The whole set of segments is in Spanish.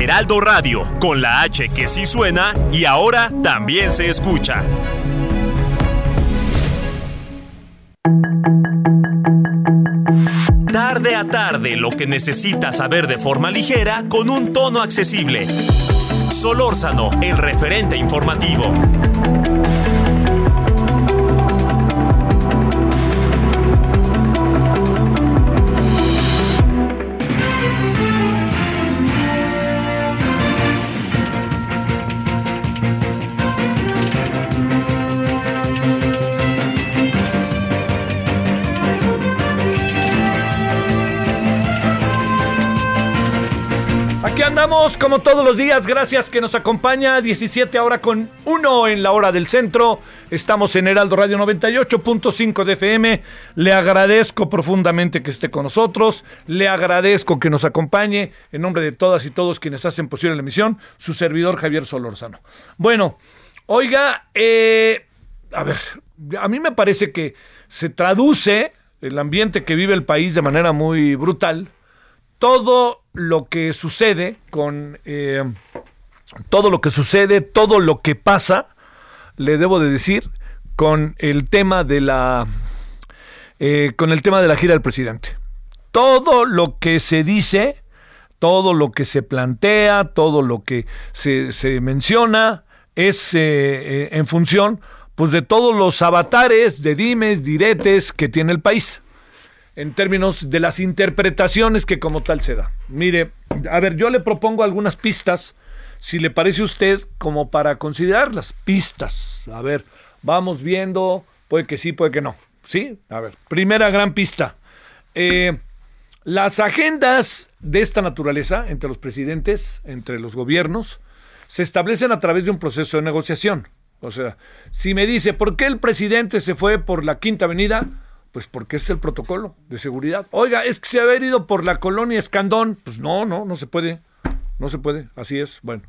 Heraldo Radio, con la H que sí suena y ahora también se escucha. Tarde a tarde, lo que necesitas saber de forma ligera con un tono accesible. Solórzano, el referente informativo. Como todos los días, gracias que nos acompaña, 17 ahora con 1 en la hora del centro, estamos en Heraldo Radio 98.5 de FM, le agradezco profundamente que esté con nosotros, le agradezco que nos acompañe, en nombre de todas y todos quienes hacen posible la emisión, su servidor Javier Solórzano. Bueno, oiga, eh, a ver, a mí me parece que se traduce el ambiente que vive el país de manera muy brutal, todo lo que sucede con eh, todo lo que sucede, todo lo que pasa, le debo de decir, con el tema de la eh, con el tema de la gira del presidente. Todo lo que se dice, todo lo que se plantea, todo lo que se, se menciona es eh, en función pues de todos los avatares de dimes, diretes que tiene el país en términos de las interpretaciones que como tal se da. Mire, a ver, yo le propongo algunas pistas, si le parece a usted, como para considerar las pistas. A ver, vamos viendo, puede que sí, puede que no. ¿Sí? A ver, primera gran pista. Eh, las agendas de esta naturaleza entre los presidentes, entre los gobiernos, se establecen a través de un proceso de negociación. O sea, si me dice, ¿por qué el presidente se fue por la Quinta Avenida? Pues porque es el protocolo de seguridad. Oiga, es que se ha ido por la colonia Escandón. Pues no, no, no se puede. No se puede. Así es. Bueno,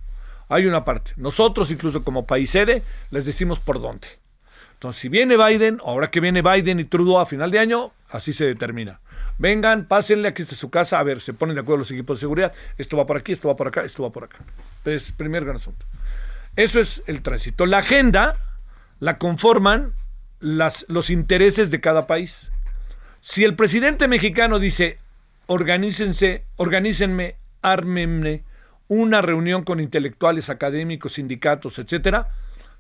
hay una parte. Nosotros, incluso como país sede, les decimos por dónde. Entonces, si viene Biden, ahora que viene Biden y Trudeau a final de año, así se determina. Vengan, pásenle, aquí está su casa. A ver, se ponen de acuerdo los equipos de seguridad. Esto va por aquí, esto va por acá, esto va por acá. Es primer gran asunto. Eso es el tránsito. La agenda la conforman las, los intereses de cada país. Si el presidente mexicano dice, organícense, organícenme, ármenme una reunión con intelectuales, académicos, sindicatos, etcétera,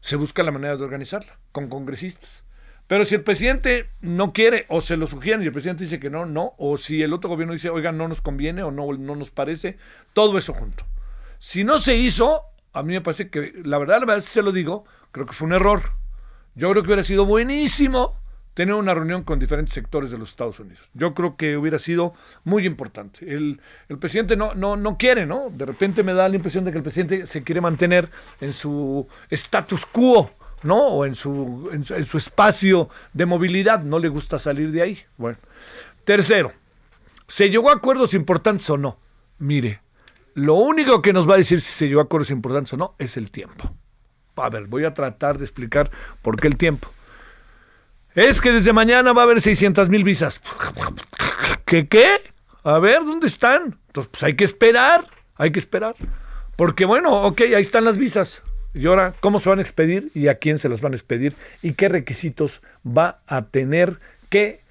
se busca la manera de organizarla con congresistas. Pero si el presidente no quiere o se lo sugieren y el presidente dice que no, no, o si el otro gobierno dice, oigan, no nos conviene o no, no nos parece, todo eso junto. Si no se hizo, a mí me parece que, la verdad, la verdad, se lo digo, creo que fue un error. Yo creo que hubiera sido buenísimo tener una reunión con diferentes sectores de los Estados Unidos. Yo creo que hubiera sido muy importante. El, presidente no, no, no quiere, ¿no? De repente me da la impresión de que el presidente se quiere mantener en su status quo, ¿no? O en su, en su espacio de movilidad. No le gusta salir de ahí. Bueno. Tercero, ¿se llegó a acuerdos importantes o no? Mire, lo único que nos va a decir si se llegó a acuerdos importantes o no es el tiempo. A ver, voy a tratar de explicar por qué el tiempo. Es que desde mañana va a haber 600 mil visas. ¿Qué qué? A ver, ¿dónde están? Entonces, pues hay que esperar, hay que esperar. Porque bueno, ok, ahí están las visas. Y ahora, ¿cómo se van a expedir y a quién se las van a expedir? ¿Y qué requisitos va a tener que,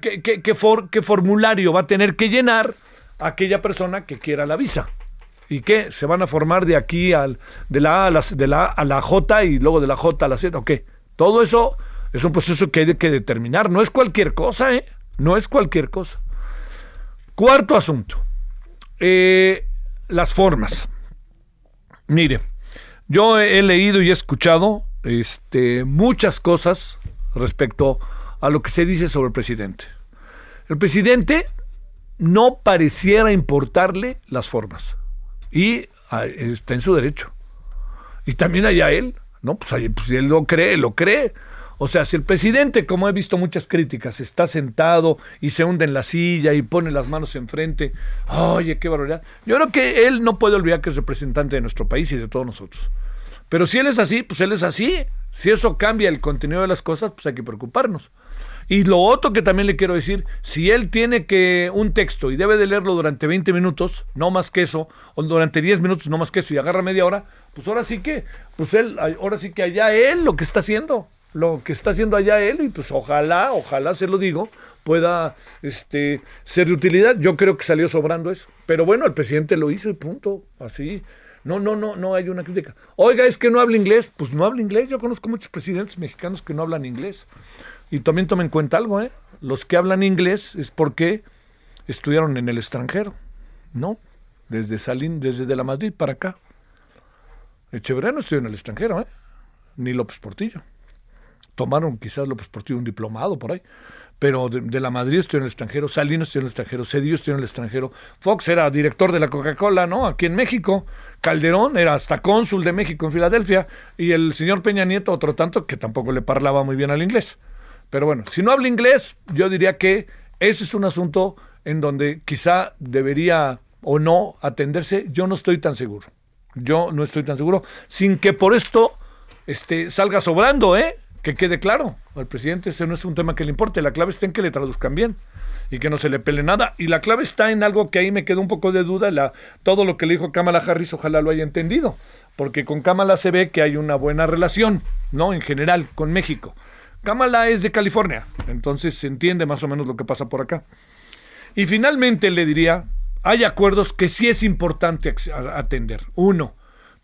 qué, qué, for, qué formulario va a tener que llenar aquella persona que quiera la visa? ¿Y qué? ¿Se van a formar de aquí al, de, la a, a la, de la A la J y luego de la J a la Z? ¿O qué? Todo eso es un proceso que hay que determinar. No es cualquier cosa, ¿eh? No es cualquier cosa. Cuarto asunto. Eh, las formas. Mire, yo he, he, leído y he escuchado este, muchas cosas respecto a lo que se dice sobre el presidente. El presidente no pareciera importarle las formas. Y ah, está en su derecho. Y también allá él, ¿no? Pues, pues él lo cree, lo cree. O sea, si el presidente, como he visto muchas críticas, está sentado y se hunde en la silla y pone las manos enfrente, oye, qué barbaridad. Yo creo que él no puede olvidar que es representante de nuestro país y de todos nosotros. Pero si él es así, pues él es así. Si eso cambia el contenido de las cosas, pues hay que preocuparnos. Y lo otro que también le quiero decir, si él tiene que un texto y debe de leerlo durante 20 minutos, no más que eso, o durante 10 minutos, no más que eso, y agarra media hora, pues ahora sí que, pues él, ahora sí que allá él lo que está haciendo lo que está haciendo allá él y pues ojalá, ojalá se lo digo, pueda este, ser de utilidad. Yo creo que salió sobrando eso. Pero bueno, el presidente lo hizo y punto. Así. No, no, no, no hay una crítica. Oiga, es que no habla inglés. Pues no habla inglés. Yo conozco muchos presidentes mexicanos que no hablan inglés. Y también tomen en cuenta algo, ¿eh? Los que hablan inglés es porque estudiaron en el extranjero, ¿no? Desde Salín, desde de la Madrid para acá. Echeverría no estudió en el extranjero, ¿eh? Ni López Portillo tomaron quizás López Portillo un diplomado por ahí. Pero de, la Madrid estoy en el extranjero, Salinas estoy en el extranjero, Cedillo estoy en el extranjero, Fox era director de la Coca-Cola, ¿no? Aquí en México, Calderón era hasta cónsul de México en Filadelfia, y el señor Peña Nieto, otro tanto, que tampoco le parlaba muy bien al inglés. Pero bueno, si no habla inglés, yo diría que ese es un asunto en donde quizá debería o no atenderse, yo no estoy tan seguro. Yo no estoy tan seguro, sin que por esto este, salga sobrando, ¿eh? que quede claro, al presidente ese no es un tema que le importe, la clave está en que le traduzcan bien y que no se le pele nada. Y la clave está en algo que ahí me quedó un poco de duda, la, todo lo que le dijo Kamala Harris, ojalá lo haya entendido, porque con Kamala se ve que hay una buena relación, ¿no? En general, con México. Kamala es de California, entonces se entiende más o menos lo que pasa por acá. Y finalmente le diría, hay acuerdos que sí es importante atender. Uno,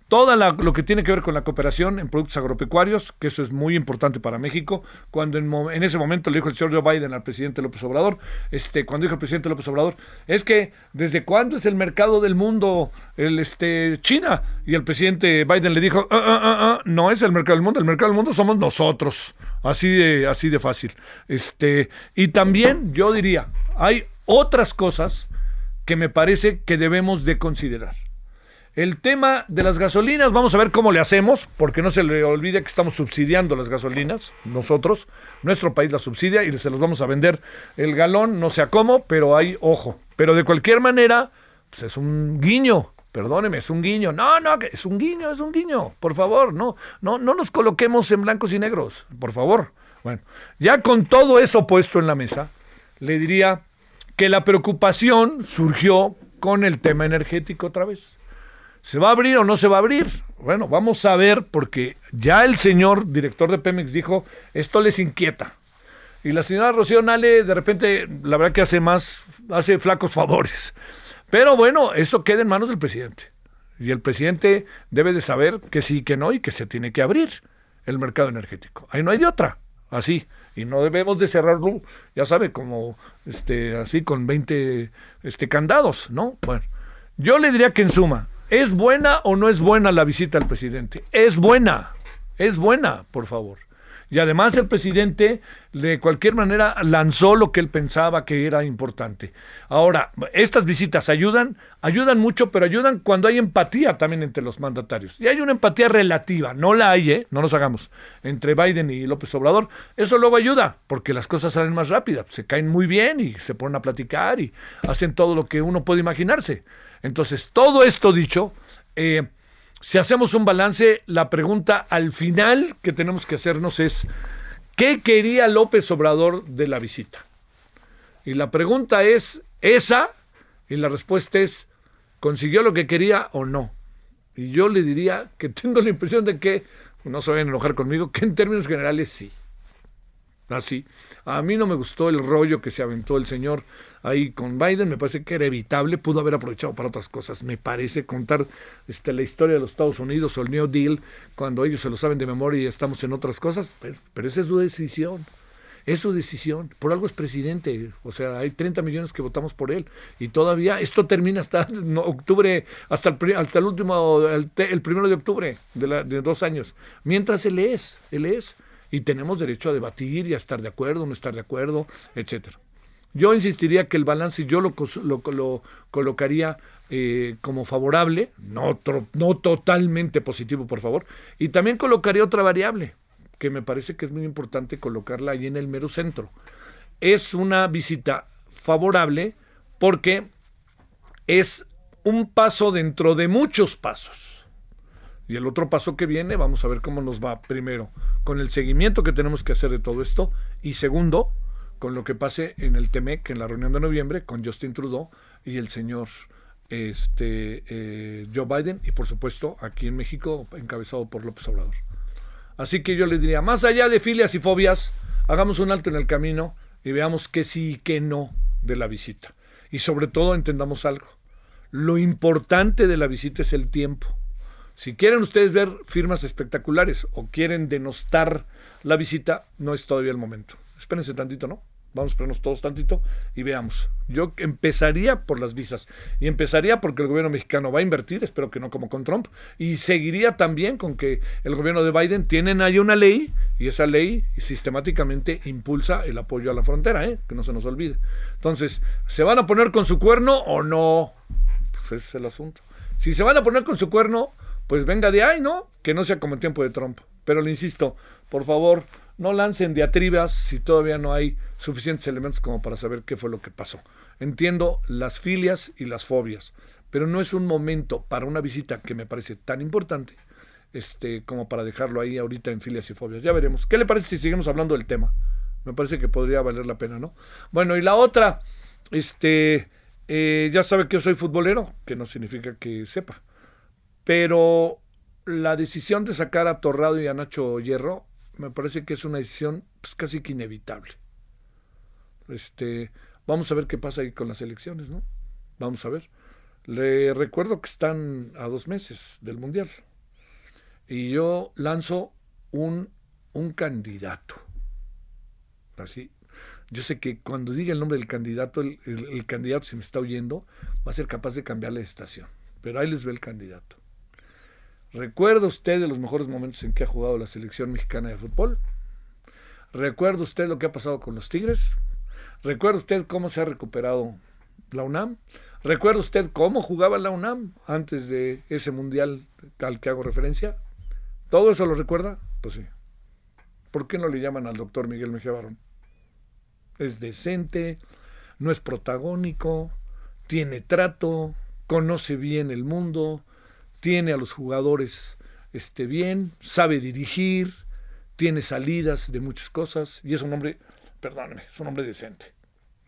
todo lo que tiene que ver con la cooperación en productos agropecuarios, que eso es muy importante para México. Cuando en, ese momento le dijo el señor Joe Biden al presidente López Obrador, este, cuando dijo el presidente López Obrador, es que desde cuándo es el mercado del mundo el este China y el presidente Biden le dijo, ah, no es el mercado del mundo, el mercado del mundo somos nosotros, así de así de fácil. Este y también yo diría, hay otras cosas que me parece que debemos de considerar. El tema de las gasolinas, vamos a ver cómo le hacemos, porque no se le olvide que estamos subsidiando las gasolinas, nosotros, nuestro país las subsidia y se los vamos a vender el galón, no sé a cómo, pero hay ojo. Pero de cualquier manera, pues es un guiño, perdóneme, es un guiño. No, no, es un guiño, es un guiño, por favor, no, no, no nos coloquemos en blancos y negros, por favor. Bueno, ya con todo eso puesto en la mesa, le diría que la preocupación surgió con el tema energético otra vez. ¿Se va a abrir o no se va a abrir? Bueno, vamos a ver porque ya el señor director de Pemex dijo, esto les inquieta. Y la señora Rocío Nale de repente, la verdad que hace más, hace flacos favores. Pero bueno, eso queda en manos del presidente. Y el presidente debe de saber que sí, que no y que se tiene que abrir el mercado energético. Ahí no hay de otra, así. Y no debemos de cerrarlo, ya sabe, como este, así con 20 este, candados, ¿no? Bueno, yo le diría que en suma, ¿Es buena o no es buena la visita al presidente? Es buena, es buena, por favor. Y además el presidente de cualquier manera lanzó lo que él pensaba que era importante. Ahora, estas visitas ayudan, ayudan mucho, pero ayudan cuando hay empatía también entre los mandatarios. Y hay una empatía relativa, no la hay, ¿eh? no nos hagamos, entre Biden y López Obrador. Eso luego ayuda, porque las cosas salen más rápidas, se caen muy bien y se ponen a platicar y hacen todo lo que uno puede imaginarse. Entonces, todo esto dicho, eh, si hacemos un balance, la pregunta al final que tenemos que hacernos es, ¿qué quería López Obrador de la visita? Y la pregunta es esa, y la respuesta es, ¿consiguió lo que quería o no? Y yo le diría que tengo la impresión de que, no se vayan a enojar conmigo, que en términos generales sí. Así. A mí no me gustó el rollo que se aventó el señor ahí con Biden, me parece que era evitable, pudo haber aprovechado para otras cosas, me parece contar este, la historia de los Estados Unidos o el New Deal, cuando ellos se lo saben de memoria y estamos en otras cosas, pero, esa es su decisión. Es su decisión. Por algo es presidente. O sea, hay 30 millones que votamos por él. Y todavía esto termina hasta octubre, hasta el, hasta el último, el, primero de octubre de, de dos años. Mientras él es, él es y tenemos derecho a debatir y a estar de acuerdo, no estar de acuerdo, etcétera. Yo insistiría que el balance yo lo, lo, colocaría eh, como favorable, no, no totalmente positivo, por favor, y también colocaría otra variable, que me parece que es muy importante colocarla ahí en el mero centro. Es una visita favorable porque es un paso dentro de muchos pasos. Y el otro paso que viene, vamos a ver cómo nos va primero, con el seguimiento que tenemos que hacer de todo esto, y segundo, con lo que pase en el TEMEC, en la reunión de noviembre, con Justin Trudeau y el señor este, eh, Joe Biden, y por supuesto aquí en México, encabezado por López Obrador. Así que yo les diría, más allá de filias y fobias, hagamos un alto en el camino y veamos qué sí y qué no de la visita. Y sobre todo entendamos algo. Lo importante de la visita es el tiempo. Si quieren ustedes ver firmas espectaculares o quieren denostar la visita, no es todavía el momento. Espérense tantito, ¿no? Vamos a esperarnos todos tantito y veamos. Yo empezaría por las visas y empezaría porque el gobierno mexicano va a invertir, espero que no como con Trump, y seguiría también con que el gobierno de Biden tienen ahí una ley y esa ley sistemáticamente impulsa el apoyo a la frontera, ¿eh? que no se nos olvide. Entonces, ¿se van a poner con su cuerno o no? Pues ese es el asunto. Si se van a poner con su cuerno, pues venga de ahí, ¿no? Que no sea como en tiempo de Trump. Pero le insisto, por favor, no lancen diatribas si todavía no hay suficientes elementos como para saber qué fue lo que pasó. Entiendo las filias y las fobias, pero no es un momento para una visita que me parece tan importante este, como para dejarlo ahí ahorita en filias y fobias. Ya veremos. ¿Qué le parece si seguimos hablando del tema? Me parece que podría valer la pena, ¿no? Bueno, y la otra, este, eh, ya sabe que yo soy futbolero, que no significa que sepa, pero la decisión de sacar a Torrado y a Nacho Hierro me parece que es una decisión pues, casi que inevitable. Este, vamos a ver qué pasa ahí con las elecciones, ¿no? Vamos a ver. Le recuerdo que están a dos meses del Mundial. Y yo lanzo un, un candidato. Así. Yo sé que cuando diga el nombre del candidato, el, el candidato, si me está oyendo, va a ser capaz de cambiar la estación. Pero ahí les ve el candidato. ¿Recuerda usted de los mejores momentos en que ha jugado la selección mexicana de fútbol? ¿Recuerda usted lo que ha pasado con los Tigres? ¿Recuerda usted cómo se ha recuperado la UNAM? ¿Recuerda usted cómo jugaba la UNAM antes de ese mundial al que hago referencia? ¿Todo eso lo recuerda? Pues sí. ¿Por qué no le llaman al doctor Miguel Mejía Barón? Es decente, no es protagónico, tiene trato, conoce bien el mundo, tiene a los jugadores este, bien, sabe dirigir, tiene salidas de muchas cosas y es un hombre, perdónenme, es un hombre decente.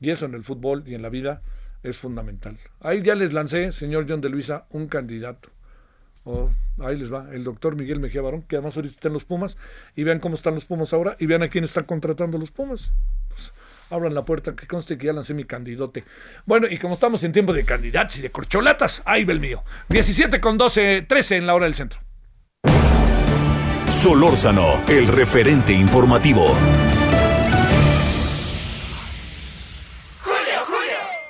Y eso en el fútbol y en la vida es fundamental. Ahí ya les lancé, señor John de Luisa, un candidato. Ahí les va, el doctor Miguel Mejía Barón, que además ahorita está en los Pumas, y vean cómo están los Pumas ahora, y vean a quién están contratando los Pumas. Pues, abran la puerta, que conste que ya lancé mi candidote. Bueno, y como estamos en tiempo de candidatos y de corcholatas, ahí va el mío. 17 con 12, 13 en la hora del centro. Solórzano, el referente informativo.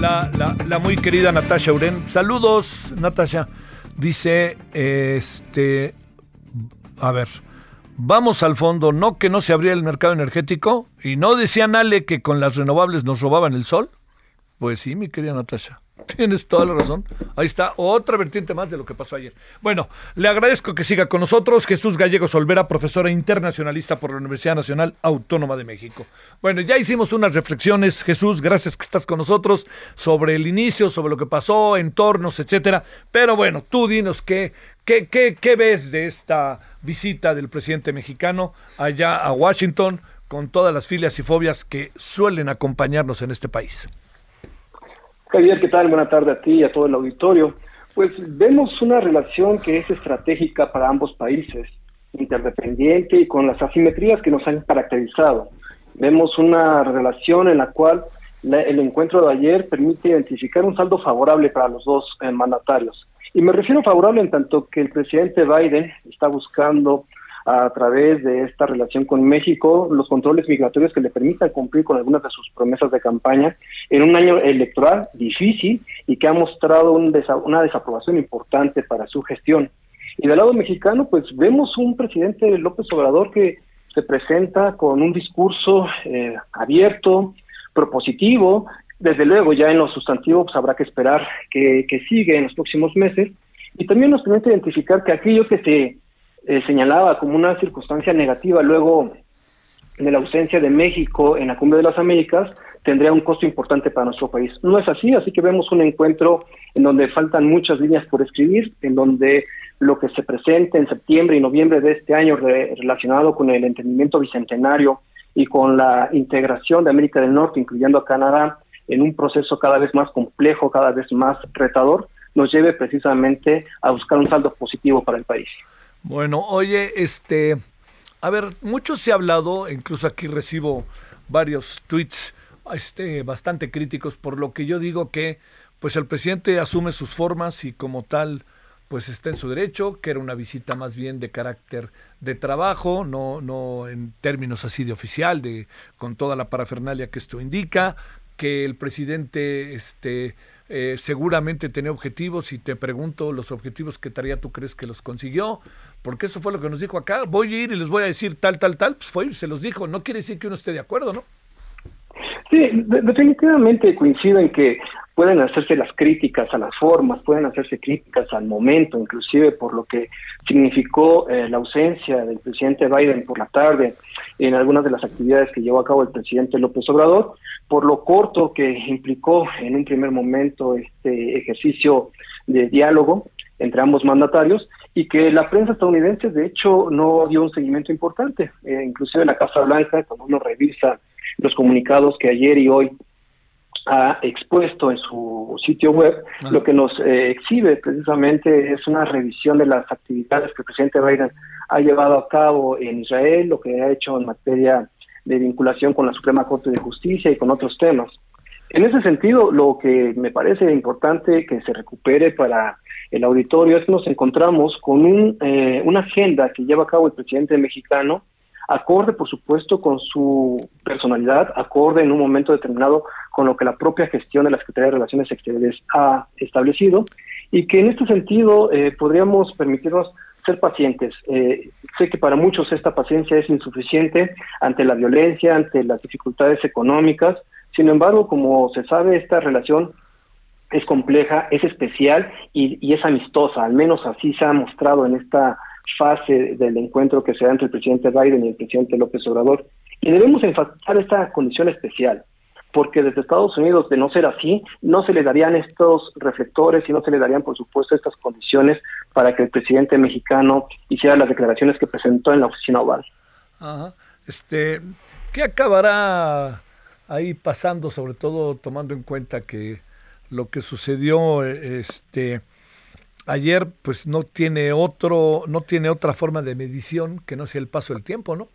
La, muy querida Natasha Uren. Saludos, Natasha. Dice, este, a ver, vamos al fondo, no que no se abría el mercado energético y no decían Ale que con las renovables nos robaban el sol. Pues sí, mi querida Natasha. Tienes toda la razón. Ahí está otra vertiente más de lo que pasó ayer. Bueno, le agradezco que siga con nosotros Jesús Gallegos Olvera, profesora internacionalista por la Universidad Nacional Autónoma de México. Bueno, ya hicimos unas reflexiones, Jesús, gracias que estás con nosotros, sobre el inicio, sobre lo que pasó, entornos, etcétera. Pero bueno, tú dinos qué, qué, qué, qué ves de esta visita del presidente mexicano allá a Washington con todas las filias y fobias que suelen acompañarnos en este país. Javier, ¿qué tal? Buenas tardes a ti y a todo el auditorio. Pues vemos una relación que es estratégica para ambos países, interdependiente y con las asimetrías que nos han caracterizado. Vemos una relación en la cual el encuentro de ayer permite identificar un saldo favorable para los dos eh, mandatarios. Y me refiero favorable en tanto que el presidente Biden está buscando a través de esta relación con México los controles migratorios que le permitan cumplir con algunas de sus promesas de campaña en un año electoral difícil y que ha mostrado una desaprobación importante para su gestión. Y del lado mexicano, pues vemos un presidente López Obrador que se presenta con un discurso eh, abierto, propositivo. Desde luego, ya en los sustantivos pues, habrá que esperar que, que sigue en los próximos meses. Y también nos permite identificar que aquello que se eh, señalaba como una circunstancia negativa luego de la ausencia de México en la Cumbre de las Américas, tendría un costo importante para nuestro país. No es así, así que vemos un encuentro en donde faltan muchas líneas por escribir, en donde lo que se presenta en septiembre y noviembre de este año relacionado con el entendimiento bicentenario y con la integración de América del Norte, incluyendo a Canadá, en un proceso cada vez más complejo, cada vez más retador, nos lleve precisamente a buscar un saldo positivo para el país. Bueno, oye, este, a ver, mucho se ha hablado, incluso aquí recibo varios tweets este, bastante críticos, por lo que yo digo que pues el presidente asume sus formas y como tal pues está en su derecho, que era una visita más bien de carácter de trabajo, no, no en términos así de oficial, de con toda la parafernalia que esto indica, que el presidente este eh, seguramente tenía objetivos y te pregunto los objetivos que tarea tú crees que los consiguió, porque eso fue lo que nos dijo acá, voy a ir y les voy a decir tal, tal, tal, pues fue se los dijo, no quiere decir que uno esté de acuerdo, ¿no? Sí, definitivamente coincido en que pueden hacerse las críticas a las formas, pueden hacerse críticas al momento, inclusive por lo que significó eh, la ausencia del presidente Biden por la tarde en algunas de las actividades que llevó a cabo el presidente López Obrador, por lo corto que implicó en un primer momento este ejercicio de diálogo entre ambos mandatarios y que la prensa estadounidense de hecho no dio un seguimiento importante, eh, inclusive la Casa Blanca cuando uno revisa los comunicados que ayer y hoy ha expuesto en su sitio web, lo que nos eh, exhibe precisamente es una revisión de las actividades que el presidente Biden ha llevado a cabo en Israel, lo que ha hecho en materia de vinculación con la Suprema Corte de Justicia y con otros temas. En ese sentido, lo que me parece importante que se recupere para el auditorio es que nos encontramos con un, eh, una agenda que lleva a cabo el presidente mexicano, acorde, por supuesto, con su personalidad, acorde en un momento determinado con lo que la propia gestión de la Secretaría de Relaciones Exteriores ha establecido, y que en este sentido eh, podríamos permitirnos ser pacientes. Eh, sé que para muchos esta paciencia es insuficiente ante la violencia, ante las dificultades económicas. Sin embargo, como se sabe, esta relación es compleja, es especial y, y es amistosa. Al menos así se ha mostrado en esta fase del encuentro que se da entre el presidente Biden y el presidente López Obrador. Y debemos enfatizar esta condición especial, porque desde Estados Unidos, de no ser así, no se le darían estos reflectores y no se le darían, por supuesto, estas condiciones para que el presidente mexicano hiciera las declaraciones que presentó en la oficina oval. Ajá. Este, ¿Qué acabará ahí pasando, sobre todo tomando en cuenta que lo que sucedió este, ayer pues no tiene otro no tiene otra forma de medición que no sea el paso del tiempo, ¿no?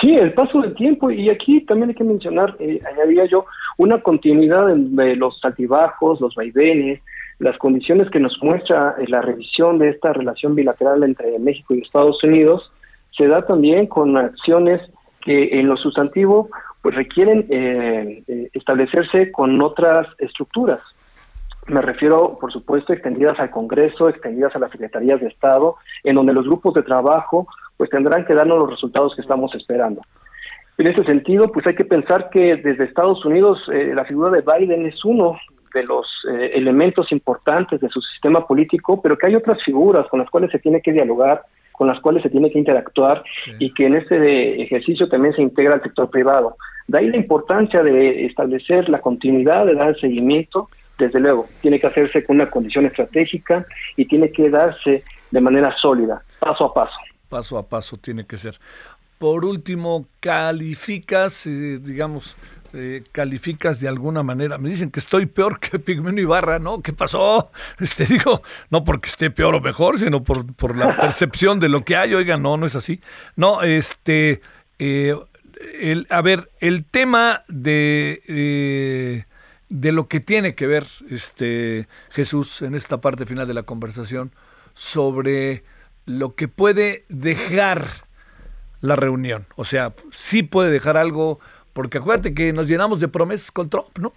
Sí, el paso del tiempo y aquí también hay que mencionar, eh, añadía yo, una continuidad de los altibajos, los vaivenes, las condiciones que nos muestra eh, la revisión de esta relación bilateral entre México y Estados Unidos, se da también con acciones que en lo sustantivo pues requieren eh, eh establecerse con otras estructuras. Me refiero, por supuesto, extendidas al Congreso, extendidas a las secretarías de Estado, en donde los grupos de trabajo pues tendrán que darnos los resultados que estamos esperando. En ese sentido, pues hay que pensar que desde Estados Unidos eh, la figura de Biden es uno de los eh, elementos importantes de su sistema político, pero que hay otras figuras con las cuales se tiene que dialogar, con las cuales se tiene que interactuar y que en este ejercicio también se integra el sector privado. De ahí la importancia de establecer la continuidad, de dar el seguimiento desde luego, tiene que hacerse con una condición estratégica y tiene que darse de manera sólida, paso a paso. Paso a paso tiene que ser. Por último, calificas, eh, digamos, eh, calificas de alguna manera. Me dicen que estoy peor que Pigmeno Ibarra, ¿no? ¿Qué pasó? Este digo, no porque esté peor o mejor, sino por, por la percepción de lo que hay. Oiga, no, no es así. No, este, eh, el, a ver, el tema de, eh, de lo que tiene que ver este Jesús en esta parte final de la conversación sobre lo que puede dejar la reunión. O sea, sí puede dejar algo, porque acuérdate que nos llenamos de promesas con Trump, ¿no?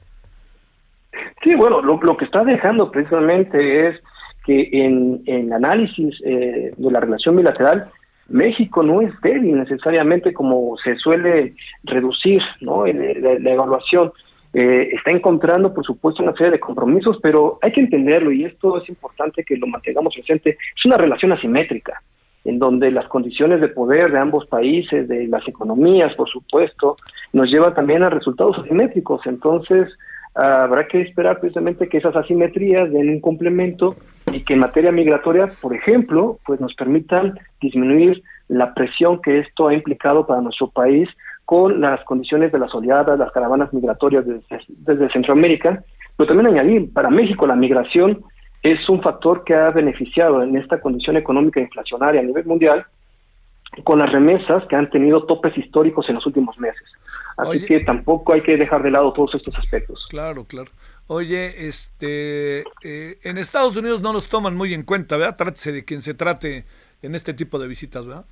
Sí, bueno, lo, lo que está dejando precisamente es que en el análisis eh, de la relación bilateral, México no es débil necesariamente como se suele reducir ¿no? la, evaluación. Eh, está encontrando, por supuesto, una serie de compromisos, pero hay que entenderlo y esto es importante que lo mantengamos presente. Es una relación asimétrica, en donde las condiciones de poder de ambos países, de las economías, por supuesto, nos lleva también a resultados asimétricos. Entonces, habrá que esperar precisamente que esas asimetrías den un complemento y que en materia migratoria, por ejemplo, pues nos permitan disminuir la presión que esto ha implicado para nuestro país con las condiciones de las oleadas, las caravanas migratorias desde, desde Centroamérica, pero también añadir, para México la migración es un factor que ha beneficiado en esta condición económica inflacionaria a nivel mundial con las remesas que han tenido topes históricos en los últimos meses. Así que tampoco hay que dejar de lado todos estos aspectos. Claro, claro. Oye, este, eh, en Estados Unidos no los toman muy en cuenta, ¿verdad? Trátese de quien se trate en este tipo de visitas, ¿verdad?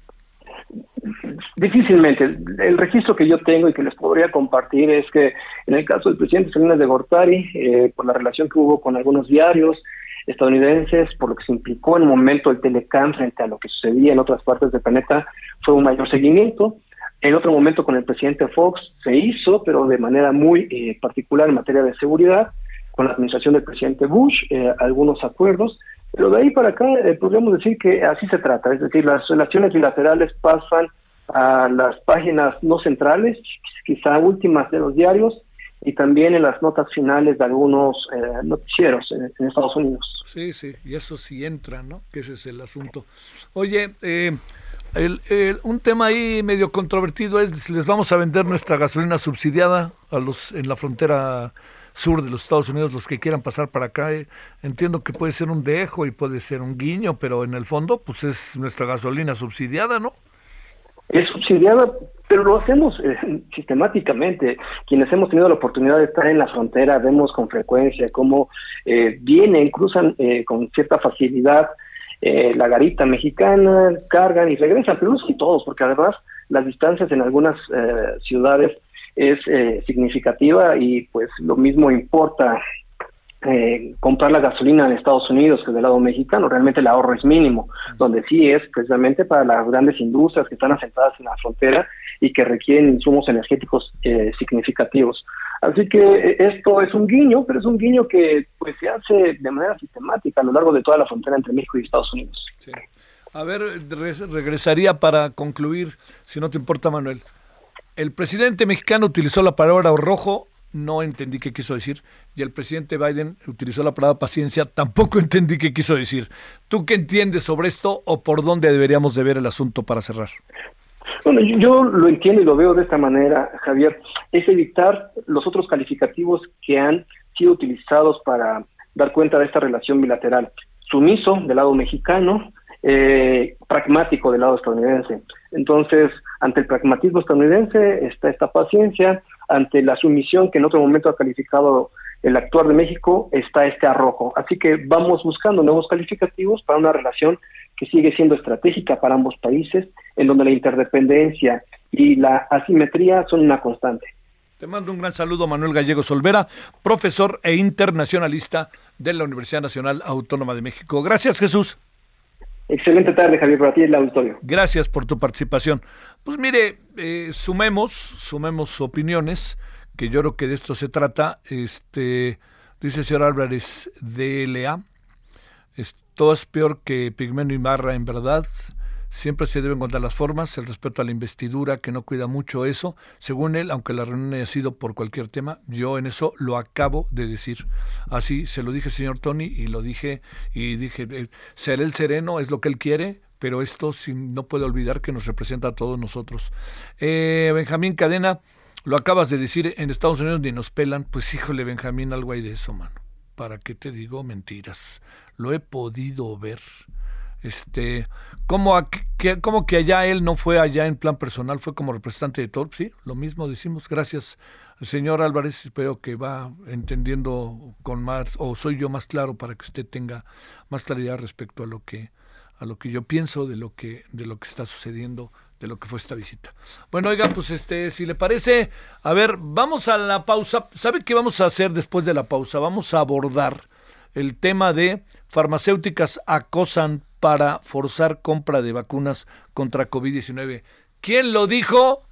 Difícilmente. El registro que yo tengo y que les podría compartir es que en el caso del presidente Salinas de Gortari, eh, por la relación que hubo con algunos diarios estadounidenses, por lo que se implicó en el momento del Telecam frente a lo que sucedía en otras partes del planeta, fue un mayor seguimiento. En otro momento con el presidente Fox se hizo, pero de manera muy eh, particular en materia de seguridad, con la administración del presidente Bush, eh, algunos acuerdos, pero de ahí para acá eh, podríamos decir que así se trata, es decir, las relaciones bilaterales pasan a las páginas no centrales, quizá últimas de los diarios, y también en las notas finales de algunos noticieros en, Estados Unidos. Sí, sí, y eso sí entra, ¿no? Que ese es el asunto. Oye, eh, el, un tema ahí medio controvertido es les vamos a vender nuestra gasolina subsidiada a los en la frontera sur de los Estados Unidos, los que quieran pasar para acá. Eh, entiendo que puede ser un dejo y puede ser un guiño, pero en el fondo pues es nuestra gasolina subsidiada, ¿no? Es subsidiada, pero lo hacemos eh, sistemáticamente. Quienes hemos tenido la oportunidad de estar en la frontera vemos con frecuencia cómo eh, vienen, cruzan con cierta facilidad eh, la garita mexicana, cargan y regresan, pero no son todos, porque además las distancias en algunas eh, ciudades es eh, significativa y pues lo mismo importa comprar la gasolina en Estados Unidos que del lado mexicano, realmente el ahorro es mínimo, donde sí es precisamente para las grandes industrias que están asentadas en la frontera y que requieren insumos energéticos significativos. Así que eh, esto es un guiño, pero es un guiño que pues se hace de manera sistemática a lo largo de toda la frontera entre México y Estados Unidos. A ver, regresaría para concluir, si no te importa, Manuel. El presidente mexicano utilizó la palabra rojo, no entendí qué quiso decir, y el presidente Biden utilizó la palabra paciencia, tampoco entendí qué quiso decir. ¿Tú qué entiendes sobre esto o por dónde deberíamos de ver el asunto para cerrar? Bueno, yo lo entiendo y lo veo de esta manera, Javier, es evitar los otros calificativos que han sido utilizados para dar cuenta de esta relación bilateral. Sumiso del lado mexicano, eh, pragmático del lado estadounidense. Entonces, ante el pragmatismo estadounidense está esta paciencia, ante la sumisión que en otro momento ha calificado el actuar de México está este arrojo. Así que vamos buscando nuevos calificativos para una relación que sigue siendo estratégica para ambos países, en donde la interdependencia y la asimetría son una constante. Te mando un gran saludo, Manuel Gallego Solvera, profesor e internacionalista de la Universidad Nacional Autónoma de México. Gracias, Jesús. Excelente tarde, Javier, para ti el auditorio. Gracias por tu participación. Pues mire, eh, sumemos, sumemos opiniones, que yo creo que de esto se trata. Este, dice el señor Álvarez de LA, todo es peor que Pigmeno y Marra en verdad. Siempre se deben contar las formas, el respeto a la investidura, que no cuida mucho eso. Según él, aunque la reunión haya sido por cualquier tema, yo en eso lo acabo de decir. Así se lo dije señor Tony y lo dije y dije, eh, ser el sereno es lo que él quiere, pero esto no puede olvidar que nos representa a todos nosotros. Eh, Benjamín Cadena, lo acabas de decir, en Estados Unidos ni nos pelan, pues híjole Benjamín, algo hay de eso, mano. ¿Para qué te digo mentiras? lo he podido ver Este, ¿cómo, que, ¿Cómo que allá él no fue allá en plan personal, fue como representante de Torp? Sí, lo mismo decimos, gracias señor Álvarez, espero que va entendiendo con más, o soy yo más claro para que usted tenga más claridad respecto a lo que, a lo que yo pienso de lo que, de lo que está sucediendo, de lo que fue esta visita. Bueno, oiga, pues este, si le parece, a ver, vamos a la pausa. ¿Sabe qué vamos a hacer después de la pausa? Vamos a abordar el tema de farmacéuticas acosan para forzar compra de vacunas contra COVID-19. ¿Quién lo dijo?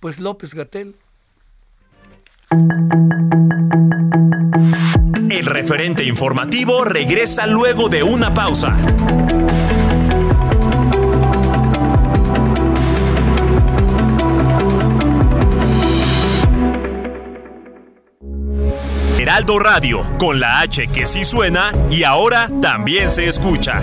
Pues López Gatel. El referente informativo regresa luego de una pausa. Heraldo Radio, con la H que sí suena y ahora también se escucha.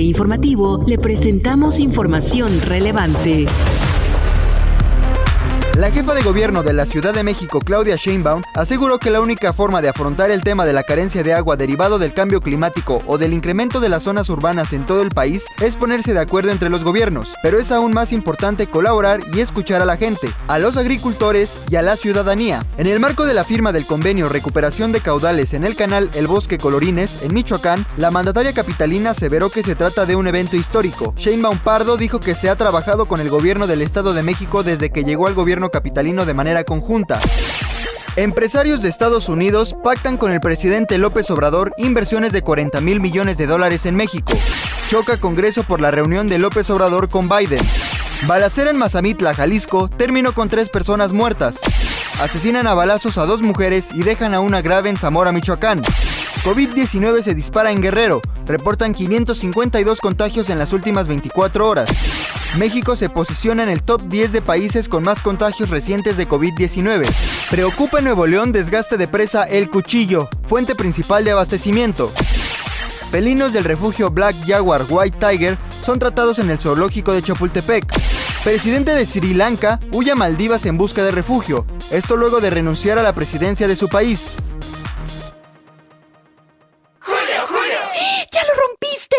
Informativo le presentamos información relevante. La jefa de gobierno de la Ciudad de México, Claudia Sheinbaum, aseguró que la única forma de afrontar el tema de la carencia de agua derivado del cambio climático o del incremento de las zonas urbanas en todo el país es ponerse de acuerdo entre los gobiernos, pero es aún más importante colaborar y escuchar a la gente, a los agricultores y a la ciudadanía. En el marco de la firma del convenio Recuperación de Caudales en el canal El Bosque Colorines, en Michoacán, la mandataria capitalina aseveró que se trata de un evento histórico. Sheinbaum Pardo dijo que se ha trabajado con el gobierno del Estado de México desde que llegó al gobierno capitalino de manera conjunta. Empresarios de Estados Unidos pactan con el presidente López Obrador inversiones de 40 mil millones de dólares en México. Choca Congreso por la reunión de López Obrador con Biden. Balacera en Mazamitla, Jalisco, terminó con tres personas muertas. Asesinan a balazos a dos mujeres y dejan a una grave en Zamora, Michoacán. COVID-19 se dispara en Guerrero. Reportan 552 contagios en las últimas 24 horas. México se posiciona en el top 10 de países con más contagios recientes de COVID-19. Preocupa Nuevo León desgaste de presa El Cuchillo, fuente principal de abastecimiento. Felinos del refugio Black Jaguar White Tiger son tratados en el zoológico de Chapultepec. Presidente de Sri Lanka huye a Maldivas en busca de refugio, esto luego de renunciar a la presidencia de su país.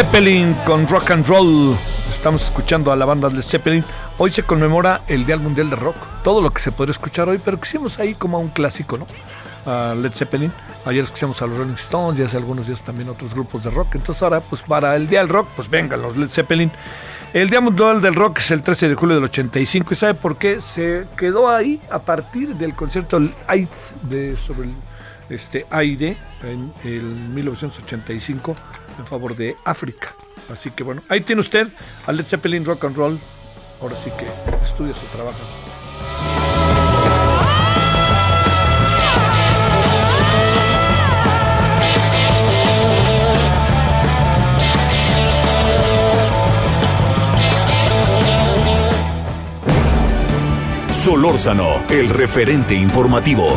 Zeppelin con rock and roll. estamos escuchando a la banda Led Zeppelin. Hoy se conmemora el Día Mundial de Rock. Todo lo que se podría escuchar hoy, pero quisimos ahí como un clásico, ¿no? A Led Zeppelin. Ayer escuchamos a los Rolling Stones y hace algunos días también otros grupos de rock. Entonces ahora, pues para el Día del Rock, pues vengan los Led Zeppelin. El Día Mundial del Rock es el 13 de julio del 85 y ¿sabe por qué? Se quedó ahí a partir del concierto de, sobre el este, AID en el 1985 en favor de África. Así que bueno, ahí tiene usted a Led Zeppelin Rock and Roll. Ahora sí que estudias o trabajas. Solórzano, el referente informativo.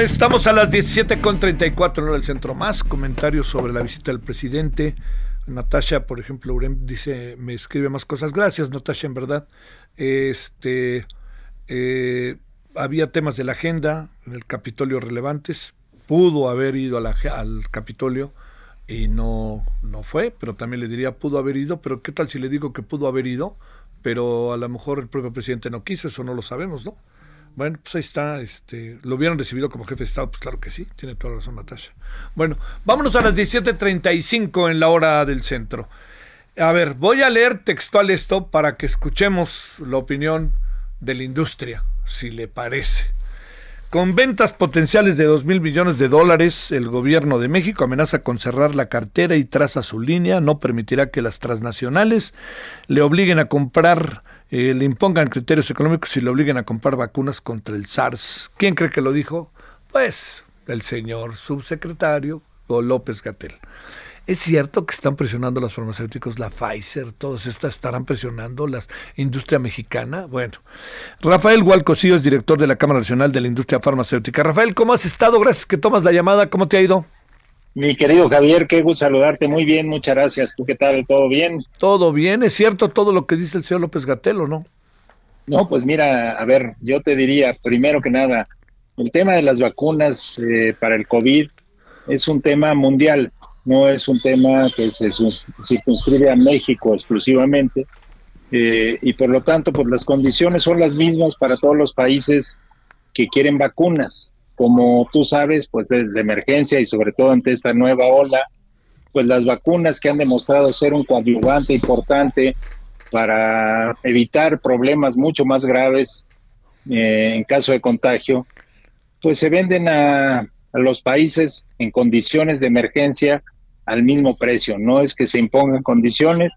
Estamos a las 17.34 en el centro. Más comentarios sobre la visita del presidente. Natasha, por ejemplo, Urem dice, me escribe más cosas. Gracias, Natasha, en verdad. Este, eh, había temas de la agenda en el Capitolio relevantes. Pudo haber ido al Capitolio y no, no fue, pero también le diría, pudo haber ido, pero ¿qué tal si le digo que pudo haber ido? Pero a lo mejor el propio presidente no quiso, eso no lo sabemos, ¿no? Bueno, pues ahí está, este, ¿lo hubieran recibido como jefe de Estado? Pues claro que sí, tiene toda la razón Natasha. Bueno, vámonos a las 17.35 en la hora del centro. A ver, voy a leer textual esto para que escuchemos la opinión de la industria, si le parece. Con ventas potenciales de 2 mil millones de dólares, el gobierno de México amenaza con cerrar la cartera y traza su línea. No permitirá que las transnacionales le obliguen a comprar eh, le impongan criterios económicos y le obliguen a comprar vacunas contra el SARS. ¿Quién cree que lo dijo? Pues el señor subsecretario o López Gatel. ¿Es cierto que están presionando los farmacéuticos, la Pfizer, todas estas estarán presionando la industria mexicana? Bueno, Rafael Hualcosillo es director de la Cámara Nacional de la Industria Farmacéutica. Rafael, ¿cómo has estado? Gracias que tomas la llamada. ¿Cómo te ha ido? Mi querido Javier, qué gusto saludarte. Muy bien, muchas gracias. ¿Tú qué tal? ¿Todo bien? Todo bien. ¿Es cierto todo lo que dice el señor López Gatelo, no? No, pues mira, a ver, yo te diría, primero que nada, el tema de las vacunas eh, para el COVID es un tema mundial, no es un tema que se circunscribe a México exclusivamente. Eh, y por lo tanto, pues las condiciones son las mismas para todos los países que quieren vacunas como tú sabes, pues de, emergencia y sobre todo ante esta nueva ola, pues las vacunas que han demostrado ser un coadyuvante importante para evitar problemas mucho más graves eh, en caso de contagio, pues se venden a, los países en condiciones de emergencia al mismo precio. No es que se impongan condiciones,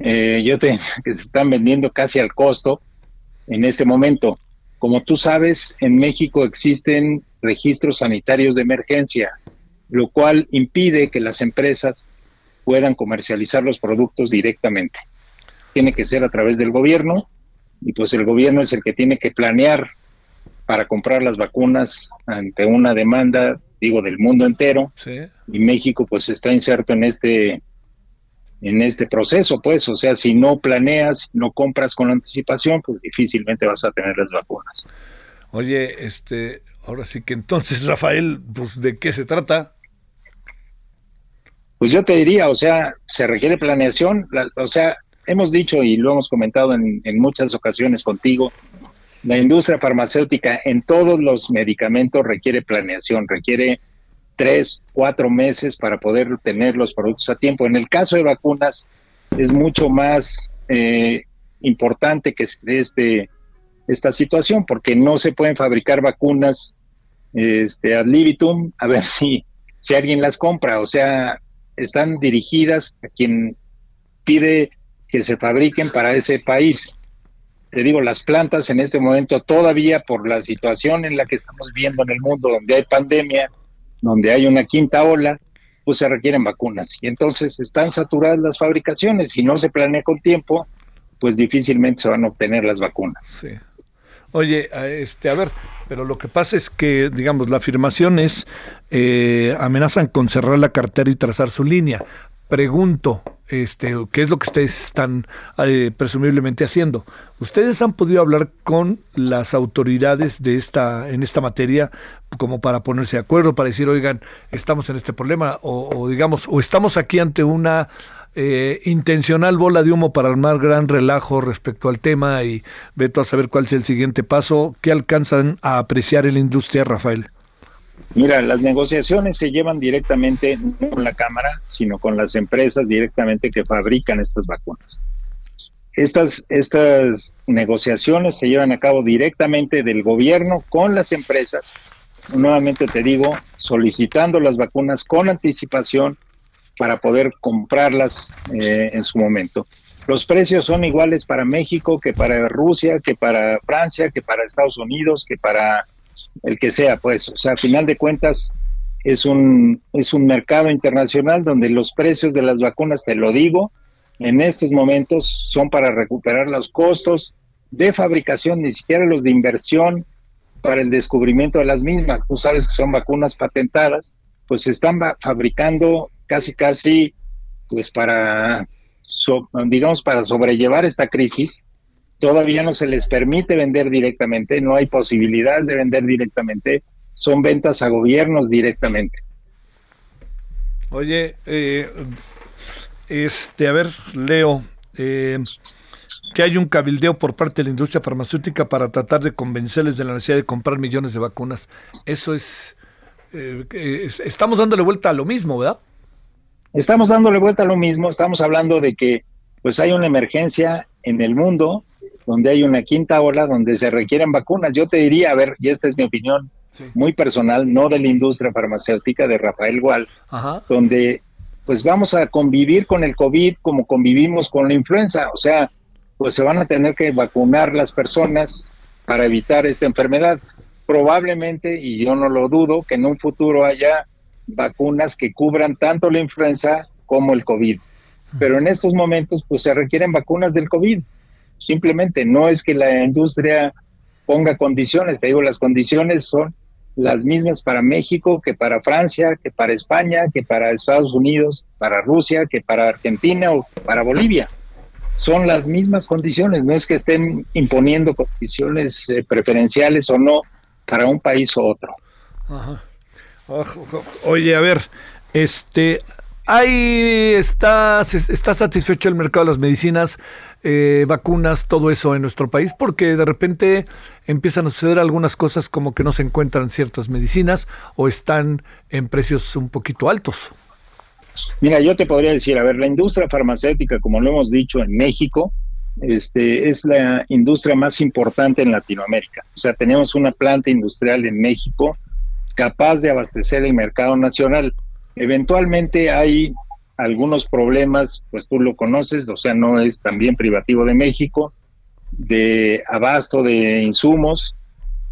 eh, yo te que se están vendiendo casi al costo en este momento. Como tú sabes, en México existen registros sanitarios de emergencia, lo cual impide que las empresas puedan comercializar los productos directamente. Tiene que ser a través del gobierno y pues el gobierno es el que tiene que planear para comprar las vacunas ante una demanda, digo, del mundo entero. Y México pues está inserto en este en este proceso, pues, o sea, si no planeas, no compras con anticipación, pues difícilmente vas a tener las vacunas. Oye, este, ahora sí que entonces, Rafael, pues, ¿de qué se trata? Pues yo te diría, o sea, se requiere planeación, o sea, hemos dicho y lo hemos comentado en, en muchas ocasiones contigo, la industria farmacéutica en todos los medicamentos requiere planeación, requiere tres, cuatro meses para poder tener los productos a tiempo. En el caso de vacunas es mucho más eh, importante que este, esta situación porque no se pueden fabricar vacunas este, ad libitum a ver si, si alguien las compra. O sea, están dirigidas a quien pide que se fabriquen para ese país. Te digo, las plantas en este momento todavía por la situación en la que estamos viendo en el mundo, donde hay pandemia, donde hay una quinta ola, pues se requieren vacunas. Y entonces están saturadas las fabricaciones. Si no se planea con tiempo, pues difícilmente se van a obtener las vacunas. Sí. Oye, este, a ver, pero lo que pasa es que, digamos, la afirmación es, eh, amenazan con cerrar la cartera y trazar su línea. Pregunto, este, ¿qué es lo que ustedes están eh, presumiblemente haciendo? ¿Ustedes han podido hablar con las autoridades de esta, en esta materia como para ponerse de acuerdo, para decir, oigan, estamos en este problema, o, digamos, o estamos aquí ante una eh, intencional bola de humo para armar gran relajo respecto al tema y veto a saber cuál es el siguiente paso. ¿Qué alcanzan a apreciar la industria, Rafael? Mira, las negociaciones se llevan directamente no con la Cámara, sino con las empresas directamente que fabrican estas vacunas. Estas, estas negociaciones se llevan a cabo directamente del gobierno con las empresas. Nuevamente te digo, solicitando las vacunas con anticipación para poder comprarlas eh, en su momento. Los precios son iguales para México que para Rusia, que para Francia, que para Estados Unidos, que para el que sea, pues, o sea, a final de cuentas es un, es un mercado internacional donde los precios de las vacunas, te lo digo, en estos momentos son para recuperar los costos de fabricación, ni siquiera los de inversión para el descubrimiento de las mismas. Tú sabes que son vacunas patentadas, pues se están fabricando casi, casi, pues para, digamos, para sobrellevar esta crisis todavía no se les permite vender directamente, no hay posibilidades de vender directamente, son ventas a gobiernos directamente. Oye, eh, este, a ver, Leo, eh, que hay un cabildeo por parte de la industria farmacéutica para tratar de convencerles de la necesidad de comprar millones de vacunas. Eso es, eh, es, estamos dándole vuelta a lo mismo, ¿verdad? Estamos dándole vuelta a lo mismo, estamos hablando de que pues hay una emergencia en el mundo, donde hay una quinta ola, donde se requieren vacunas. Yo te diría, a ver, y esta es mi opinión muy personal, no de la industria farmacéutica de Rafael Gual, donde pues vamos a convivir con el COVID como convivimos con la influenza, o sea, pues se van a tener que vacunar las personas para evitar esta enfermedad. Probablemente, y yo no lo dudo, que en un futuro haya vacunas que cubran tanto la influenza como el COVID. Pero en estos momentos, pues se requieren vacunas del COVID. Simplemente no es que la industria ponga condiciones, te digo, las condiciones son las mismas para México que para Francia, que para España, que para Estados Unidos, para Rusia, que para Argentina o para Bolivia. Son las mismas condiciones, no es que estén imponiendo condiciones eh, preferenciales o no para un país u otro. Oye, a ver, este, ahí está, está satisfecho el mercado de las medicinas eh, vacunas, todo eso en nuestro país, porque de repente empiezan a suceder algunas cosas como que no se encuentran ciertas medicinas o están en precios un poquito altos. Mira, yo te podría decir, a ver, la industria farmacéutica, como lo hemos dicho en México, este, es la industria más importante en Latinoamérica. O sea, tenemos una planta industrial en México capaz de abastecer el mercado nacional. Eventualmente hay algunos problemas, pues tú lo conoces, o sea, no es también privativo de México, de abasto de insumos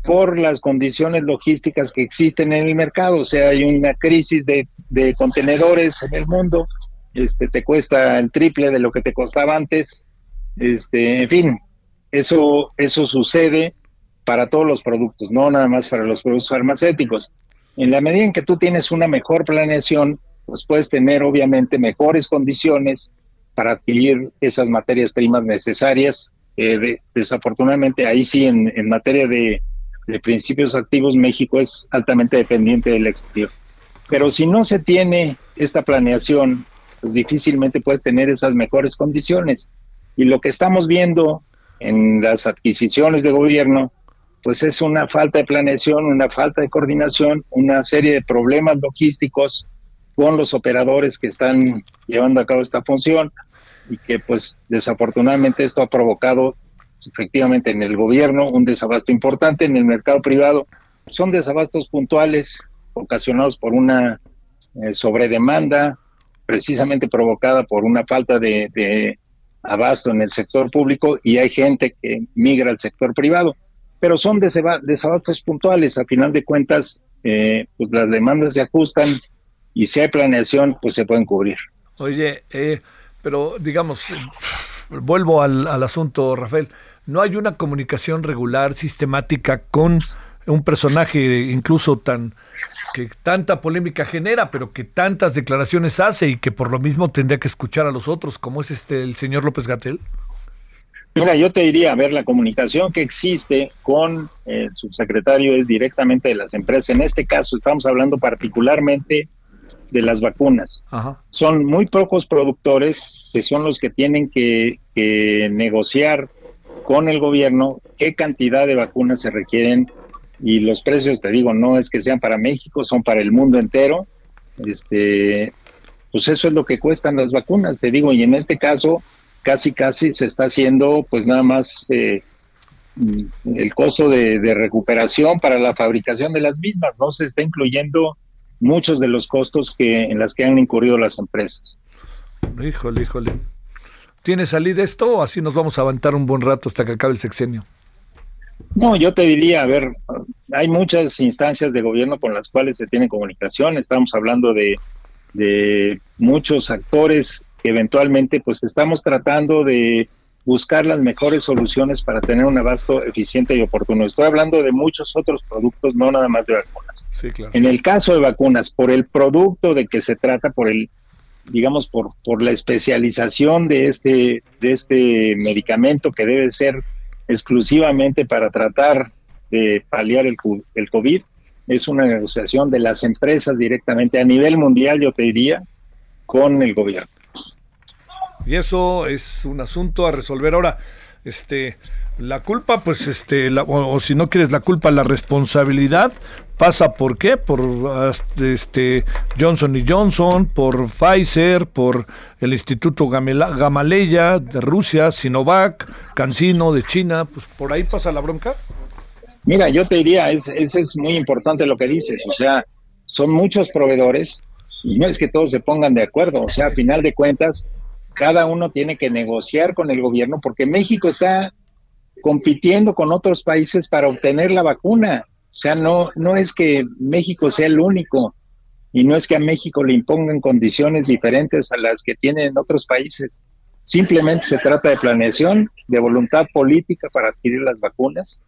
por las condiciones logísticas que existen en el mercado, o sea, hay una crisis de, de contenedores en el mundo, este te cuesta el triple de lo que te costaba antes, este, en fin, eso eso sucede para todos los productos, no nada más para los productos farmacéuticos. En la medida en que tú tienes una mejor planeación, pues puedes tener obviamente mejores condiciones para adquirir esas materias primas necesarias. Eh, desafortunadamente, ahí sí, en, materia de, principios activos, México es altamente dependiente del exterior. Pero si no se tiene esta planeación, pues difícilmente puedes tener esas mejores condiciones. Y lo que estamos viendo en las adquisiciones de gobierno, pues es una falta de planeación, una falta de coordinación, una serie de problemas logísticos con los operadores que están llevando a cabo esta función y que pues desafortunadamente esto ha provocado efectivamente en el gobierno un desabasto importante, en el mercado privado son desabastos puntuales ocasionados por una eh, sobredemanda precisamente provocada por una falta de, abasto en el sector público y hay gente que migra al sector privado. Pero son desabastos puntuales. A final de cuentas, eh, pues las demandas se ajustan y si hay planeación, pues se pueden cubrir. Oye, eh, pero digamos, vuelvo al, al asunto, Rafael. ¿No hay una comunicación regular, sistemática con un personaje incluso tan que tanta polémica genera, pero que tantas declaraciones hace y que por lo mismo tendría que escuchar a los otros, como es este el señor López Gatel? Mira, yo te diría, a ver, la comunicación que existe con el subsecretario es directamente de las empresas. En este caso estamos hablando particularmente de las vacunas. Son muy pocos productores que son los que tienen que, que negociar con el gobierno qué cantidad de vacunas se requieren y los precios, te digo, no es que sean para México, son para el mundo entero. Este, pues eso es lo que cuestan las vacunas, te digo, y en este caso casi casi se está haciendo pues nada más eh, el costo de, recuperación para la fabricación de las mismas, no se está incluyendo muchos de los costos que en las que han incurrido las empresas. Híjole, híjole. ¿Tiene salida esto o así nos vamos a aguantar un buen rato hasta que acabe el sexenio? No, yo te diría, a ver, hay muchas instancias de gobierno con las cuales se tiene comunicación, estamos hablando de, de muchos actores eventualmente pues estamos tratando de buscar las mejores soluciones para tener un abasto eficiente y oportuno. Estoy hablando de muchos otros productos, no nada más de vacunas. Sí, claro. En el caso de vacunas, por el producto de que se trata, por el digamos por por la especialización de este de este medicamento que debe ser exclusivamente para tratar de paliar el, el COVID. Es una negociación de las empresas directamente a nivel mundial, yo te diría, con el gobierno. Y eso es un asunto a resolver ahora. Este, la culpa, pues, este, o, si no quieres la culpa, la responsabilidad pasa por qué? Por este Johnson y Johnson, por Pfizer, por el Instituto Gamaleya de Rusia, Sinovac, Cancino de China, pues por ahí pasa la bronca. Mira, yo te diría, es, es muy importante lo que dices, o sea, son muchos proveedores y no es que todos se pongan de acuerdo, o sea, a final de cuentas, cada uno tiene que negociar con el gobierno porque México está compitiendo con otros países para obtener la vacuna. O sea, no, no es que México sea el único y no es que a México le impongan condiciones diferentes a las que tienen otros países. Simplemente se trata de planeación, de voluntad política para adquirir las vacunas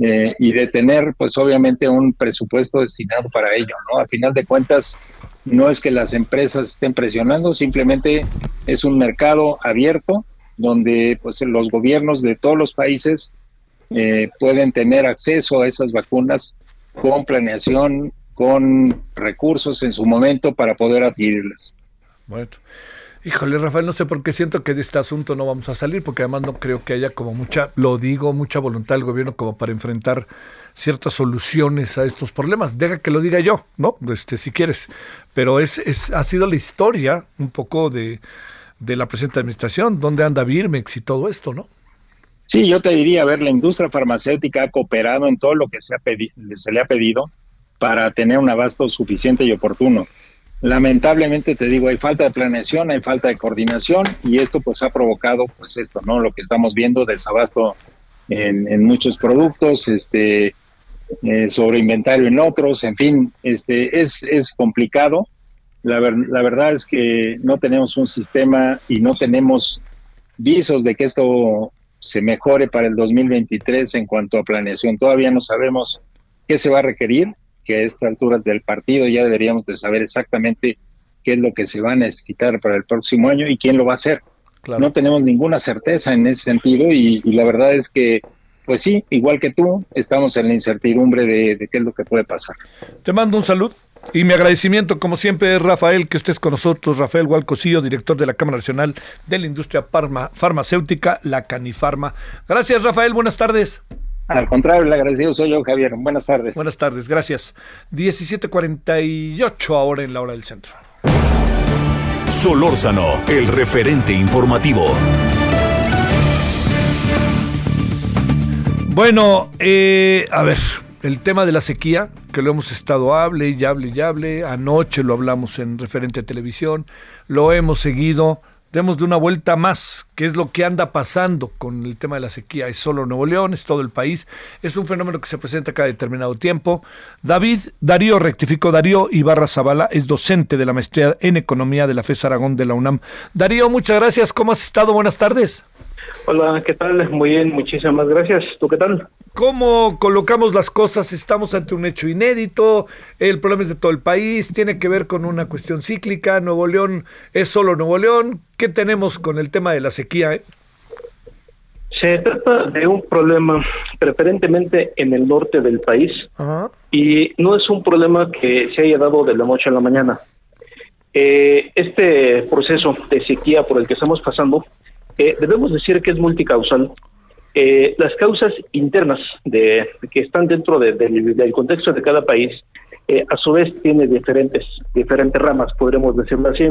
eh, y de tener, pues obviamente, un presupuesto destinado para ello. ¿no? A final de cuentas, no es que las empresas estén presionando, simplemente es un mercado abierto donde pues los gobiernos de todos los países eh, pueden tener acceso a esas vacunas con planeación, con recursos en su momento para poder adquirirlas. Bueno. Híjole, Rafael, no sé por qué siento que de este asunto no vamos a salir, porque además no creo que haya como mucha, lo digo, mucha voluntad del gobierno como para enfrentar ciertas soluciones a estos problemas. Deja que lo diga yo, ¿no? Este, si quieres. Pero es, es, ha sido la historia un poco de, de la presente administración, dónde anda Birmex y todo esto, ¿no? Sí, yo te diría, a ver, la industria farmacéutica ha cooperado en todo lo que se, ha se le ha pedido para tener un abasto suficiente y oportuno. Lamentablemente te digo, hay falta de planeación, hay falta de coordinación y esto pues ha provocado pues esto, ¿no? Lo que estamos viendo, desabasto en, en muchos productos, este, eh, sobre inventario en otros, en fin, este, es, es complicado la, la verdad es que no tenemos un sistema y no tenemos visos de que esto se mejore para el 2023 en cuanto a planeación. Todavía no sabemos qué se va a requerir, que a esta altura del partido ya deberíamos de saber exactamente qué es lo que se va a necesitar para el próximo año y quién lo va a hacer. No tenemos ninguna certeza en ese sentido y, la verdad es que, pues sí, igual que tú, estamos en la incertidumbre de, de qué es lo que puede pasar. Te mando un saludo. Y mi agradecimiento, como siempre, Rafael, que estés con nosotros. Rafael Hualcosillo, director de la Cámara Nacional de la Industria Farmacéutica, la Canifarma. Gracias, Rafael. Buenas tardes. Al contrario, el agradecido soy yo, Javier. Buenas tardes. Buenas tardes, gracias. 17:48 ahora en la hora del centro. Solórzano, el referente informativo. Bueno, eh, a ver, el tema de la sequía, que lo hemos estado hable y hable y hable, anoche lo hablamos en referente televisión, lo hemos seguido demos de una vuelta más, qué es lo que anda pasando con el tema de la sequía. Es solo Nuevo León, es todo el país, es un fenómeno que se presenta cada determinado tiempo. David Darío, rectificó Darío Ibarra Zavala, es docente de la maestría en Economía de la FES Aragón de la UNAM. Darío, muchas gracias, ¿cómo has estado? Buenas tardes. Hola, ¿qué tal? Muy bien, muchísimas gracias. ¿Tú qué tal? ¿Cómo colocamos las cosas? Estamos ante un hecho inédito, el problema es de todo el país, tiene que ver con una cuestión cíclica, Nuevo León es solo Nuevo León, ¿qué tenemos con el tema de la sequía? Eh? Se trata de un problema preferentemente en el norte del país y no es un problema que se haya dado de la noche a la mañana. Eh, este proceso de sequía por el que estamos pasando eh, debemos decir que es multicausal. Eh, las causas internas de, que están dentro del contexto de cada país, eh, a su vez tiene diferentes, diferentes ramas, podremos decirlo así.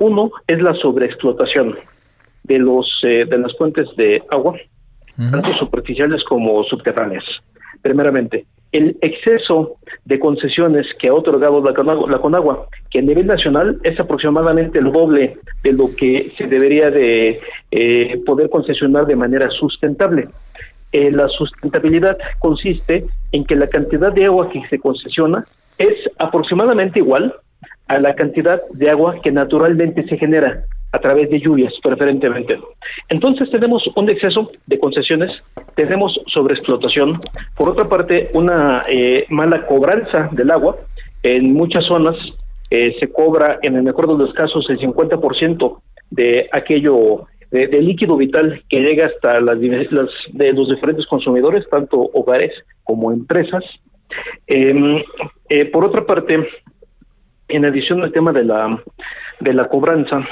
uno es la sobreexplotación de, los, de las fuentes de agua, tanto superficiales como subterráneas, primeramente el exceso de concesiones que ha otorgado la Conagua, que a nivel nacional es aproximadamente el doble de lo que se debería de eh, poder concesionar de manera sustentable. Eh, la sustentabilidad consiste en que la cantidad de agua que se concesiona es aproximadamente igual a la cantidad de agua que naturalmente se genera a través de lluvias preferentemente. Entonces tenemos un exceso de concesiones, tenemos sobreexplotación, por otra parte una eh, mala cobranza del agua, en muchas zonas eh, se cobra en el mejor de los casos el 50% de aquello de, líquido vital que llega hasta las, de los diferentes consumidores, tanto hogares como empresas. Em, eh, por otra parte, en adición al tema de la de la cobranza,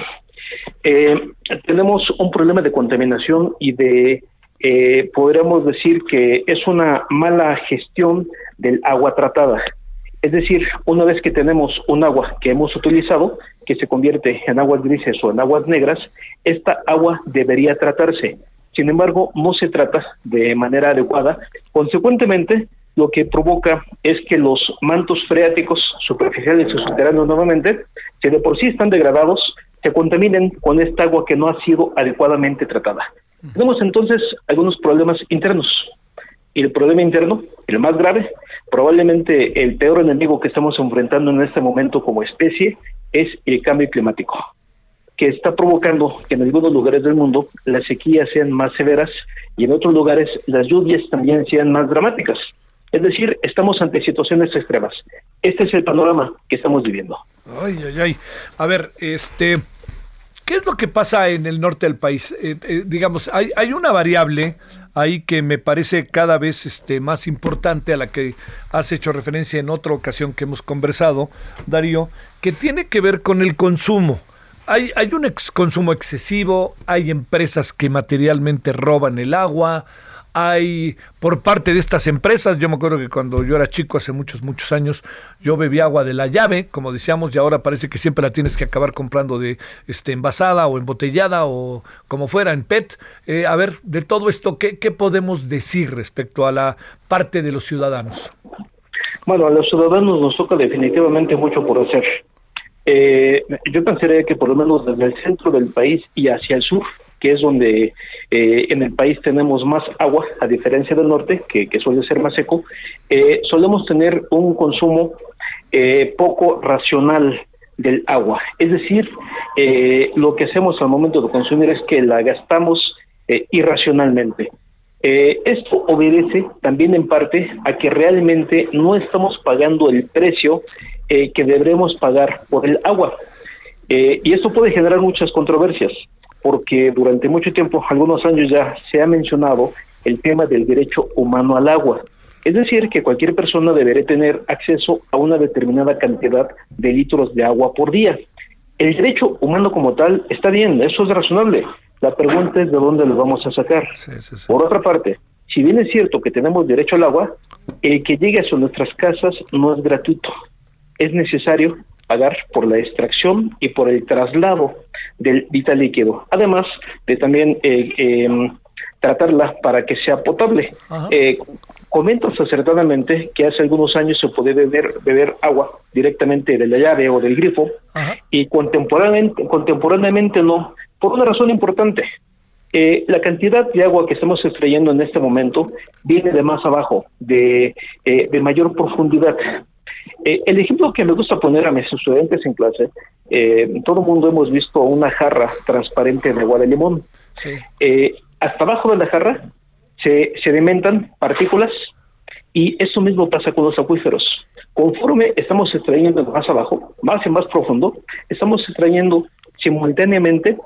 eh, tenemos un problema de contaminación y de, eh, podríamos decir que es una mala gestión del agua tratada. Es decir, una vez que tenemos un agua que hemos utilizado, que se convierte en aguas grises o en aguas negras, esta agua debería tratarse. Sin embargo, no se trata de manera adecuada. Consecuentemente, lo que provoca es que los mantos freáticos superficiales y subterráneos nuevamente, que de por sí están degradados, se contaminen con esta agua que no ha sido adecuadamente tratada. Tenemos entonces algunos problemas internos. Y el problema interno, el más grave, probablemente el peor enemigo que estamos enfrentando en este momento como especie, es el cambio climático, que está provocando que en algunos lugares del mundo las sequías sean más severas y en otros lugares las lluvias también sean más dramáticas. Es decir, estamos ante situaciones extremas. Este es el panorama que estamos viviendo. Ay, ay, ay. A ver, este, ¿Qué es lo que pasa en el norte del país? Eh, eh, digamos, hay, hay, una variable ahí que me parece cada vez este, más importante a la que has hecho referencia en otra ocasión que hemos conversado, Darío, que tiene que ver con el consumo. Hay, hay un ex consumo excesivo, hay empresas que materialmente roban el agua, hay por parte de estas empresas. Yo me acuerdo que cuando yo era chico, hace muchos, muchos años, yo bebía agua de la llave, como decíamos, y ahora parece que siempre la tienes que acabar comprando de este envasada o embotellada o como fuera, en PET. Eh, a ver, de todo esto, ¿qué, ¿qué podemos decir respecto a la parte de los ciudadanos? Bueno, a los ciudadanos nos toca definitivamente mucho por hacer. Eh, yo pensaría que por lo menos desde el centro del país y hacia el sur, que es donde eh, en el país tenemos más agua, a diferencia del norte, que, suele ser más seco, eh, solemos tener un consumo eh, poco racional del agua. Es decir, lo que hacemos al momento de consumir es que la gastamos irracionalmente. esto obedece también en parte a que realmente no estamos pagando el precio que deberemos pagar por el agua. y esto puede generar muchas controversias porque durante mucho tiempo, algunos años ya se ha mencionado el tema del derecho humano al agua. Es decir, que cualquier persona debería tener acceso a una determinada cantidad de litros de agua por día. El derecho humano como tal está bien, eso es razonable. La pregunta es de dónde lo vamos a sacar. Por otra parte, si bien es cierto que tenemos derecho al agua, el que llegue a nuestras casas no es gratuito. Es necesario pagar por la extracción y por el traslado del vital líquido, además de también eh, em, tratarla para que sea potable. Eh, comentas acertadamente que hace algunos años se podía beber, beber agua directamente de la llave o del grifo y contemporáneamente, contemporáneamente no, por una razón importante. Eh, la cantidad de agua que estamos extrayendo en este momento viene de más abajo, de, eh, de mayor profundidad. Eh, el ejemplo que me gusta poner a mis estudiantes en clase, todo el mundo hemos visto una jarra transparente de agua de limón. hasta abajo de la jarra se sedimentan partículas y eso mismo pasa con los acuíferos. Conforme estamos extrayendo más abajo, más y más profundo, estamos extrayendo simultáneamente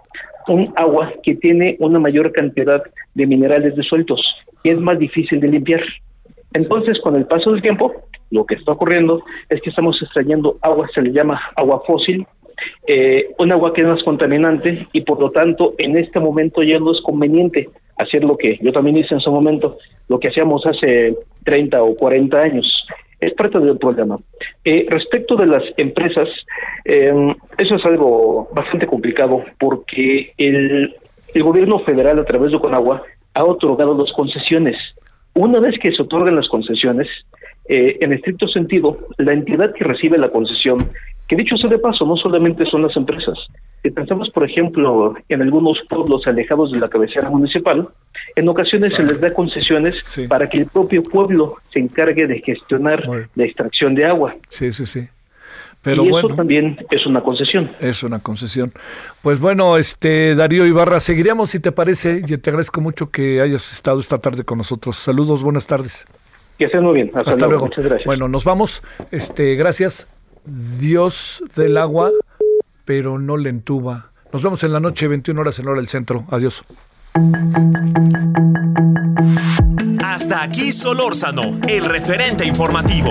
un agua que tiene una mayor cantidad de minerales disueltos y es más difícil de limpiar. Entonces, con el paso del tiempo, lo que está ocurriendo es que estamos extrayendo agua, se le llama agua fósil, eh, un agua que es más contaminante y por lo tanto en este momento ya no es conveniente hacer lo que yo también hice en su momento, lo que hacíamos hace 30 o 40 años. Es parte del problema. Eh, respecto de las empresas, eh, eso es algo bastante complicado porque el, el gobierno federal a través de Conagua ha otorgado las concesiones. Una vez que se otorgan las concesiones, eh, en estricto sentido, la entidad que recibe la concesión, que dicho sea de paso, no solamente son las empresas, si pensamos, por ejemplo, en algunos pueblos alejados de la cabecera municipal, en ocasiones se les da concesiones para que el propio pueblo se encargue de gestionar la extracción de agua. Sí, sí, sí. Pero y bueno, también es una concesión. Es una concesión. Pues bueno, este Darío Ibarra, seguiremos si te parece y te agradezco mucho que hayas estado esta tarde con nosotros. Saludos, buenas tardes. Que estén muy bien. Hasta, luego. Muchas gracias. Bueno, nos vamos. Este, gracias. Dios del agua pero no le entuba. Nos vemos en la noche, 21 horas en hora del centro. Adiós. Hasta aquí Solórzano, el referente informativo.